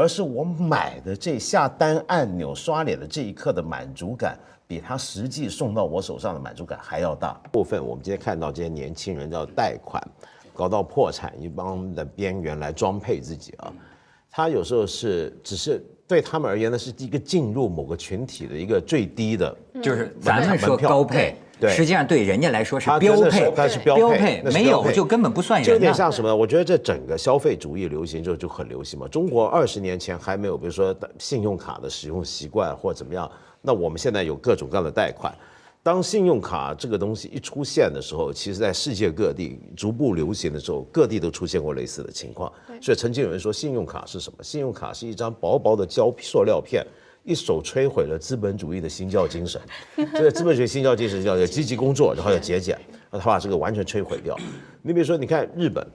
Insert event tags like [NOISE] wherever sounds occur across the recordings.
而是我买的这下单按钮刷脸的这一刻的满足感，比他实际送到我手上的满足感还要大。部分我们今天看到这些年轻人要贷款，搞到破产一帮的边缘来装配自己啊，他有时候是只是对他们而言呢，是一个进入某个群体的一个最低的，就是咱们说高配。对，实际上对人家来说是标配，它是标配，没有就根本不算人。有点像什么？我觉得这整个消费主义流行之后就很流行嘛。中国二十年前还没有，比如说信用卡的使用习惯或怎么样，那我们现在有各种各样的贷款。当信用卡这个东西一出现的时候，其实在世界各地逐步流行的时候，各地都出现过类似的情况。所以曾经有人说，信用卡是什么？信用卡是一张薄薄的胶塑料片。一手摧毁了资本主义的新教精神，这个资本主义新教精神叫要积极工作，然后要节俭，他把这个完全摧毁掉。你比如说，你看日本，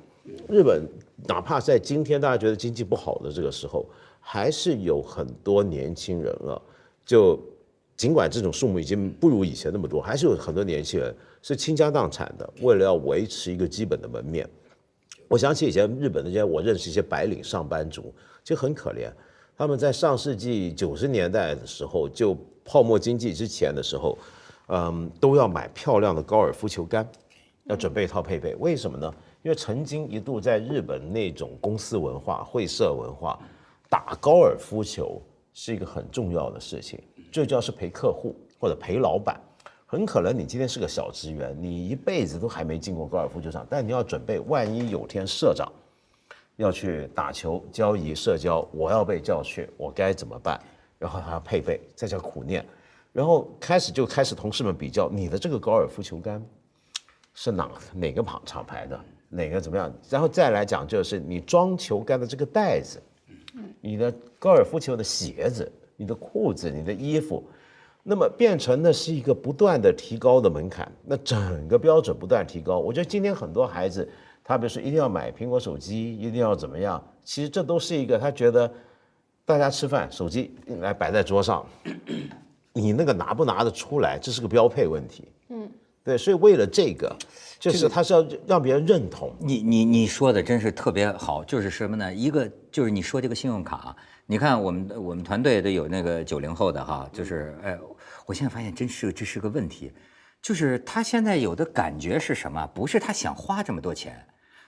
日本哪怕在今天大家觉得经济不好的这个时候，还是有很多年轻人啊，就尽管这种数目已经不如以前那么多，还是有很多年轻人是倾家荡产的，为了要维持一个基本的门面。我想起以前日本那些我认识一些白领上班族，就很可怜。他们在上世纪九十年代的时候，就泡沫经济之前的时候，嗯，都要买漂亮的高尔夫球杆，要准备一套配备。为什么呢？因为曾经一度在日本那种公司文化、会社文化，打高尔夫球是一个很重要的事情，最重要是陪客户或者陪老板。很可能你今天是个小职员，你一辈子都还没进过高尔夫球场，但你要准备，万一有天社长。要去打球、交易、社交，我要被叫去，我该怎么办？然后还要配备，再叫苦练，然后开始就开始同事们比较你的这个高尔夫球杆是哪哪个厂厂牌的，哪个怎么样？然后再来讲就是你装球杆的这个袋子，你的高尔夫球的鞋子、你的裤子、你的衣服，那么变成的是一个不断的提高的门槛，那整个标准不断提高。我觉得今天很多孩子。他比如说一定要买苹果手机，一定要怎么样？其实这都是一个他觉得，大家吃饭手机来摆在桌上，你那个拿不拿得出来，这是个标配问题。嗯，对，所以为了这个，就是他是要让别人认同。你你你说的真是特别好，就是什么呢？一个就是你说这个信用卡，你看我们我们团队都有那个九零后的哈，就是哎，我现在发现真是这是个问题，就是他现在有的感觉是什么？不是他想花这么多钱。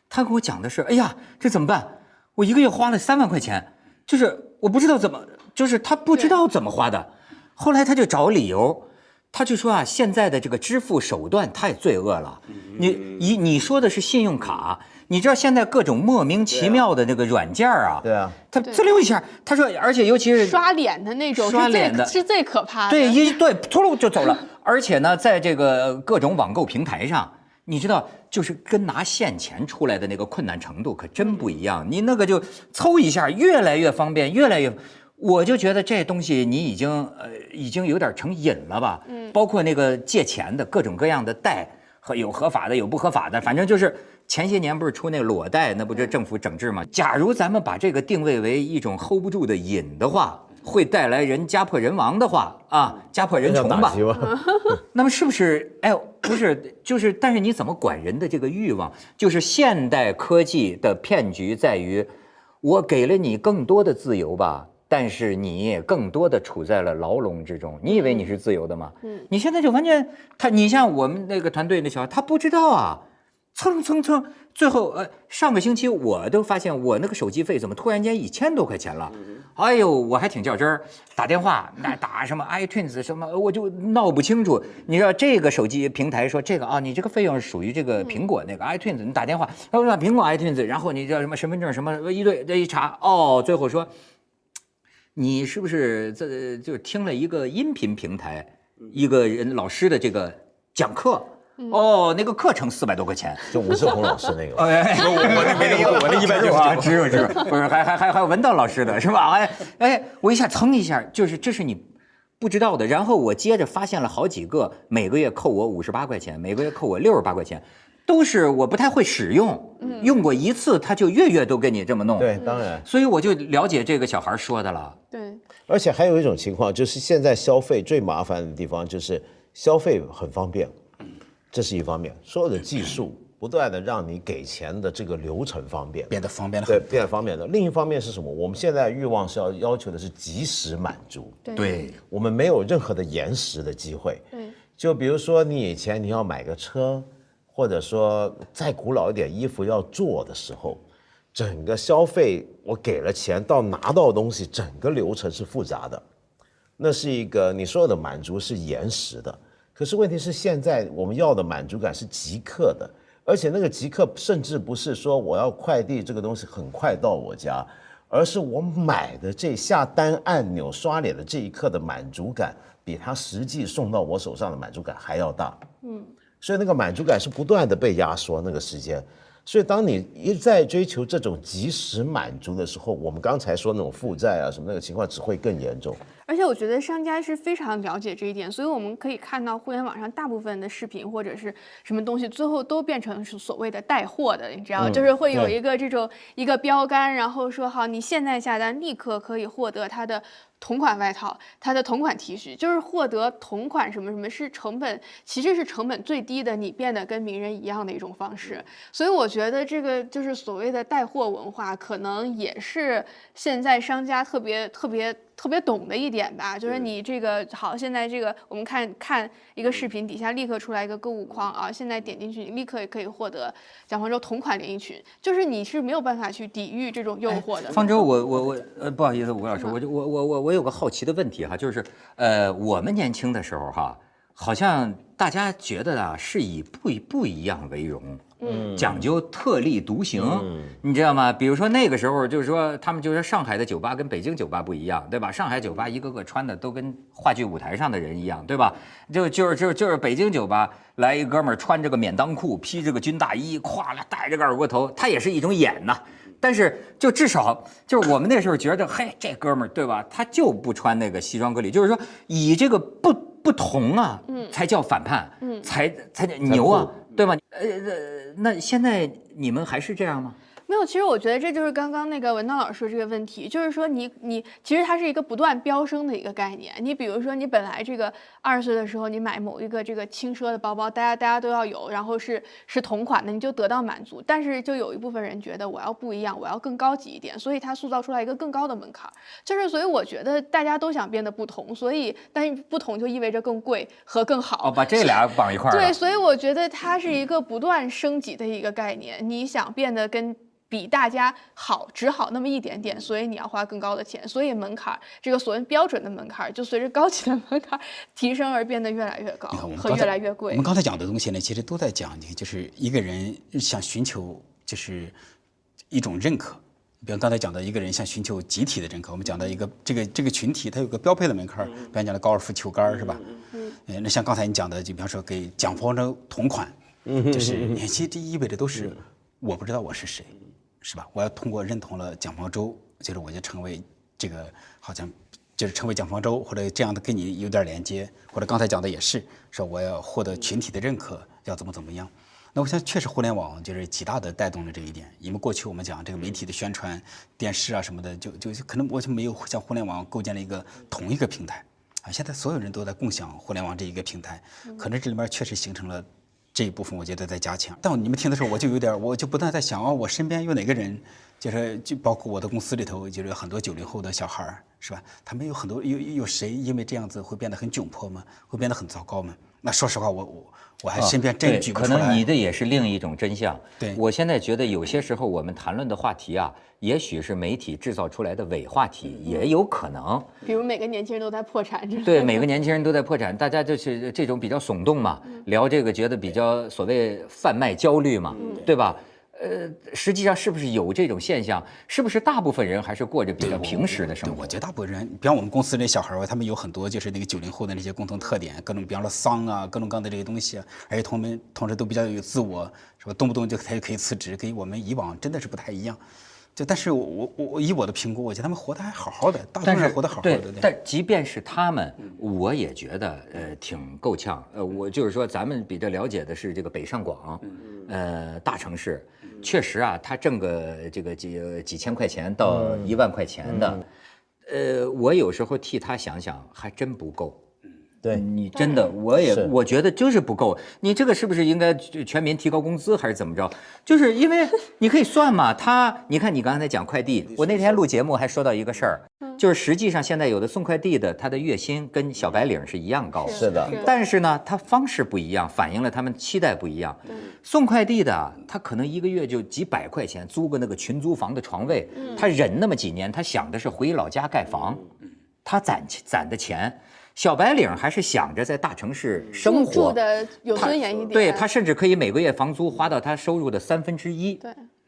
他跟我讲的是，哎呀，这怎么办？我一个月花了三万块钱，就是我不知道怎么，就是他不知道怎么花的。后来他就找理由，他就说啊，现在的这个支付手段太罪恶了。你你你说的是信用卡，你知道现在各种莫名其妙的那个软件啊，对啊，他滋溜一下，他说，而且尤其是刷脸的那种，刷脸的是最可怕的。[LAUGHS] 对，一对突噜就走了。而且呢，在这个各种网购平台上。你知道，就是跟拿现钱出来的那个困难程度可真不一样。你那个就凑一下，越来越方便，越来越，我就觉得这东西你已经呃已经有点成瘾了吧？嗯，包括那个借钱的各种各样的贷和有合法的有不合法的，反正就是前些年不是出那个裸贷，那不就政府整治吗？假如咱们把这个定位为一种 hold 不住的瘾的话。会带来人家破人亡的话啊，家破人穷吧？[LAUGHS] 那么是不是？哎，不是，就是，但是你怎么管人的这个欲望？就是现代科技的骗局在于，我给了你更多的自由吧，但是你更多的处在了牢笼之中。你以为你是自由的吗？嗯，你现在就完全他，你像我们那个团队那小孩，他不知道啊。蹭蹭蹭，最后呃，上个星期我都发现我那个手机费怎么突然间一千多块钱了？哎呦，我还挺较真儿，打电话那打什么 iTunes 什么，我就闹不清楚。你知道这个手机平台说这个啊，你这个费用是属于这个苹果那个 iTunes，你打电话，他说苹果 iTunes，然后你叫什么身份证什么一对，这一查哦，最后说你是不是这就是听了一个音频平台一个人老师的这个讲课？哦，那个课程四百多块钱，就吴志红老师那个。[LAUGHS] 哎，我我那没听过，我那一 [LAUGHS] 百九啊只有只有，[LAUGHS] 不是还还还还有文道老师的是吧？哎哎，我一下蹭一下，就是这是你不知道的。然后我接着发现了好几个，每个月扣我五十八块钱，每个月扣我六十八块钱，都是我不太会使用，用过一次他就月月都跟你这么弄。对，当然。所以我就了解这个小孩说的了。对。而且还有一种情况，就是现在消费最麻烦的地方就是消费很方便。这是一方面，所有的技术不断的让你给钱的这个流程方便，变得方便了对，变得方便了。另一方面是什么？我们现在欲望是要要求的是及时满足，对，我们没有任何的延时的机会。对，就比如说你以前你要买个车，或者说再古老一点衣服要做的时候，整个消费我给了钱到拿到东西，整个流程是复杂的。那是一个你所有的满足是延时的，可是问题是现在我们要的满足感是即刻的，而且那个即刻甚至不是说我要快递这个东西很快到我家，而是我买的这下单按钮刷脸的这一刻的满足感，比它实际送到我手上的满足感还要大。嗯，所以那个满足感是不断的被压缩那个时间。所以，当你一再追求这种及时满足的时候，我们刚才说那种负债啊什么那个情况只会更严重。而且我觉得商家是非常了解这一点，所以我们可以看到互联网上大部分的视频或者是什么东西，最后都变成是所谓的带货的，你知道，就是会有一个这种一个标杆，然后说好，你现在下单立刻可以获得它的。同款外套，它的同款 T 恤，就是获得同款什么什么，是成本其实是成本最低的，你变得跟名人一样的一种方式。所以我觉得这个就是所谓的带货文化，可能也是现在商家特别特别特别懂的一点吧。就是你这个好，现在这个我们看看一个视频，底下立刻出来一个购物框啊，现在点进去，你立刻也可以获得蒋方舟同款连衣裙，就是你是没有办法去抵御这种诱惑的。方舟，我我我呃，不好意思，吴老师，我就我我我我有个好奇的问题哈，就是呃，我们年轻的时候哈，好像大家觉得啊，是以不不一样为荣。嗯，讲究特立独行，你知道吗？比如说那个时候，就是说他们就说上海的酒吧跟北京酒吧不一样，对吧？上海酒吧一个个穿的都跟话剧舞台上的人一样，对吧？就就是就是就是北京酒吧来一哥们儿穿着个免裆裤，披着个军大衣，咵了戴着个二锅头，他也是一种演呐。但是就至少就是我们那时候觉得，嘿，这哥们儿对吧？他就不穿那个西装革履，就是说以这个不不同啊，才叫反叛，才才牛啊，对吗？呃呃，那现在你们还是这样吗？没有，其实我觉得这就是刚刚那个文道老师说这个问题，就是说你你其实它是一个不断飙升的一个概念。你比如说你本来这个二十岁的时候，你买某一个这个轻奢的包包，大家大家都要有，然后是是同款的，你就得到满足。但是就有一部分人觉得我要不一样，我要更高级一点，所以它塑造出来一个更高的门槛。就是所以我觉得大家都想变得不同，所以但是不同就意味着更贵和更好。哦，把这俩绑一块儿。对，所以我觉得它是一个不断升级的一个概念。你想变得跟比大家好，只好那么一点点，所以你要花更高的钱，所以门槛儿这个所谓标准的门槛儿，就随着高级的门槛提升而变得越来越高和越来越贵我们。刚才讲的东西呢，其实都在讲，就是一个人想寻求就是一种认可。比方刚才讲的一个人想寻求集体的认可，我们讲到一个这个这个群体，它有个标配的门槛儿，比方讲的高尔夫球杆是吧？嗯，那像刚才你讲的，就比方说给蒋方舟同款，就是你其实这意味着都是我不知道我是谁，是吧？我要通过认同了蒋方舟，就是我就成为这个好像就是成为蒋方舟或者这样的跟你有点连接，或者刚才讲的也是说我要获得群体的认可，要怎么怎么样。那我想确实互联网就是极大的带动了这一点，因为过去我们讲这个媒体的宣传、电视啊什么的，就就可能我就没有像互联网构建了一个同一个平台啊。现在所有人都在共享互联网这一个平台，可能这里面确实形成了这一部分，我觉得在加强。但你们听的时候，我就有点，我就不断在想啊，我身边有哪个人，就是就包括我的公司里头，就是很多九零后的小孩儿，是吧？他们有很多有有谁因为这样子会变得很窘迫吗？会变得很糟糕吗？那说实话，我我我还身边真对举不出来。可能你的也是另一种真相。对我现在觉得有些时候我们谈论的话题啊，也许是媒体制造出来的伪话题，也有可能。比如每个年轻人都在破产之类的。对，每个年轻人都在破产，大家就是这种比较耸动嘛，聊这个觉得比较所谓贩卖焦虑嘛，对吧？呃，实际上是不是有这种现象？是不是大部分人还是过着比较平时的生对，活我？觉得大部分人，比方我们公司那小孩儿，他们有很多就是那个九零后的那些共同特点，各种比方说丧啊，各种各样的这些东西啊，而且同们同时都比较有自我，是吧？动不动就他就可以辞职，跟我们以往真的是不太一样。就但是我我我我以我的评估，我觉得他们活得还好好的，大部分但是人活得好好的。，但即便是他们，我也觉得呃挺够呛。呃，我就是说，咱们比较了解的是这个北上广，呃大城市，确实啊，他挣个这个几几千块钱到一万块钱的，呃，我有时候替他想想，还真不够。对你真的，我也我觉得就是不够。你这个是不是应该全民提高工资，还是怎么着？就是因为 [LAUGHS] 你可以算嘛，他你看你刚才讲快递，我那天录节目还说到一个事儿，就是实际上现在有的送快递的，他的月薪跟小白领是一样高，是的，但是呢，他方式不一样，反映了他们期待不一样。送快递的，他可能一个月就几百块钱租个那个群租房的床位，他忍那么几年，他想的是回老家盖房，他攒钱攒的钱。小白领还是想着在大城市生活，住住的有他尊严一点。对他甚至可以每个月房租花到他收入的三分之一。对